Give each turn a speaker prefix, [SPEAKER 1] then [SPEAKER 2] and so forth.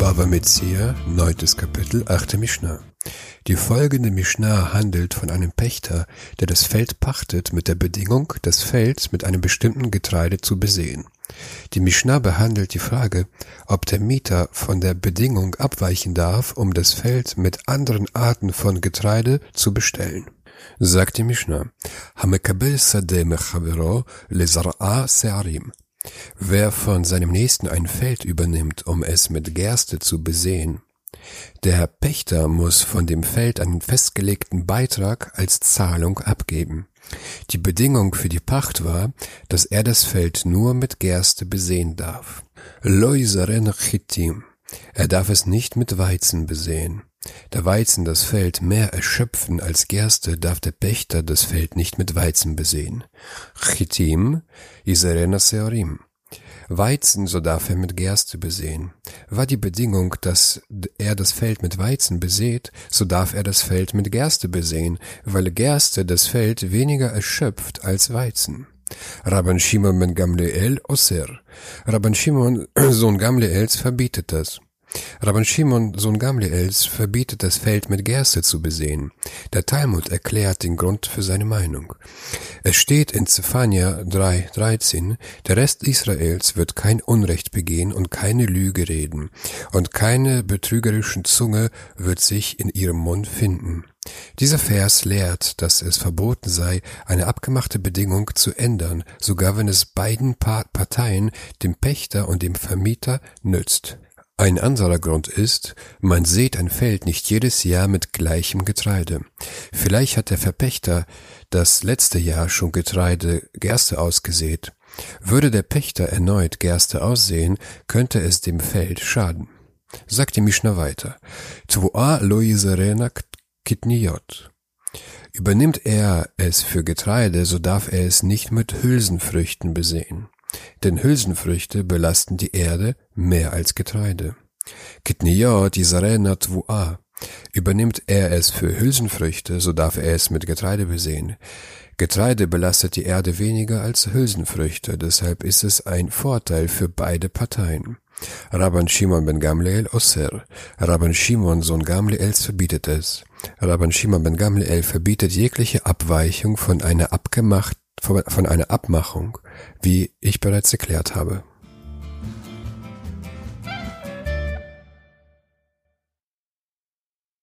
[SPEAKER 1] Bava Metzia, neuntes Kapitel, achte Mishnah. Die folgende Mishnah handelt von einem Pächter, der das Feld pachtet mit der Bedingung, das Feld mit einem bestimmten Getreide zu besehen. Die Mishnah behandelt die Frage, ob der Mieter von der Bedingung abweichen darf, um das Feld mit anderen Arten von Getreide zu bestellen. Sagt die Mishnah, Hamekabel sadeh mechavero lezar'a se'arim. Wer von seinem Nächsten ein Feld übernimmt, um es mit Gerste zu besehen, der Pächter muss von dem Feld einen festgelegten Beitrag als Zahlung abgeben. Die Bedingung für die Pacht war, dass er das Feld nur mit Gerste besehen darf. Loisaren chitim. Er darf es nicht mit Weizen besehen. Da Weizen das Feld mehr erschöpfen als Gerste, darf der Pächter das Feld nicht mit Weizen besehen. Chitim, Iserena Seorim. Weizen, so darf er mit Gerste besehen. War die Bedingung, dass er das Feld mit Weizen besät, so darf er das Feld mit Gerste besehen, weil Gerste das Feld weniger erschöpft als Weizen. Rabban Shimon ben Gamliel Oser. Rabban Shimon, Sohn Gamliels, verbietet das. Rabban Shimon, Sohn Gamliels, verbietet das Feld mit Gerste zu besehen. Der Talmud erklärt den Grund für seine Meinung. Es steht in Zephania 3,13, der Rest Israels wird kein Unrecht begehen und keine Lüge reden, und keine betrügerischen Zunge wird sich in ihrem Mund finden. Dieser Vers lehrt, dass es verboten sei, eine abgemachte Bedingung zu ändern, sogar wenn es beiden Parteien, dem Pächter und dem Vermieter, nützt. Ein anderer Grund ist, man sät ein Feld nicht jedes Jahr mit gleichem Getreide. Vielleicht hat der Verpächter das letzte Jahr schon Getreide Gerste ausgesät. Würde der Pächter erneut Gerste aussehen, könnte es dem Feld schaden. Sagt die Mischner weiter. Tvua loiserena kitniot. Übernimmt er es für Getreide, so darf er es nicht mit Hülsenfrüchten besehen denn Hülsenfrüchte belasten die Erde mehr als Getreide. Kitniyot Yisarena Tvua. Übernimmt er es für Hülsenfrüchte, so darf er es mit Getreide besehen. Getreide belastet die Erde weniger als Hülsenfrüchte, deshalb ist es ein Vorteil für beide Parteien. Rabban Shimon ben Gamliel Osser. Rabban Shimon, Sohn Gamliels, verbietet es. Rabban Shimon ben Gamliel verbietet jegliche Abweichung von einer abgemacht, von einer Abmachung, wie ich bereits erklärt habe.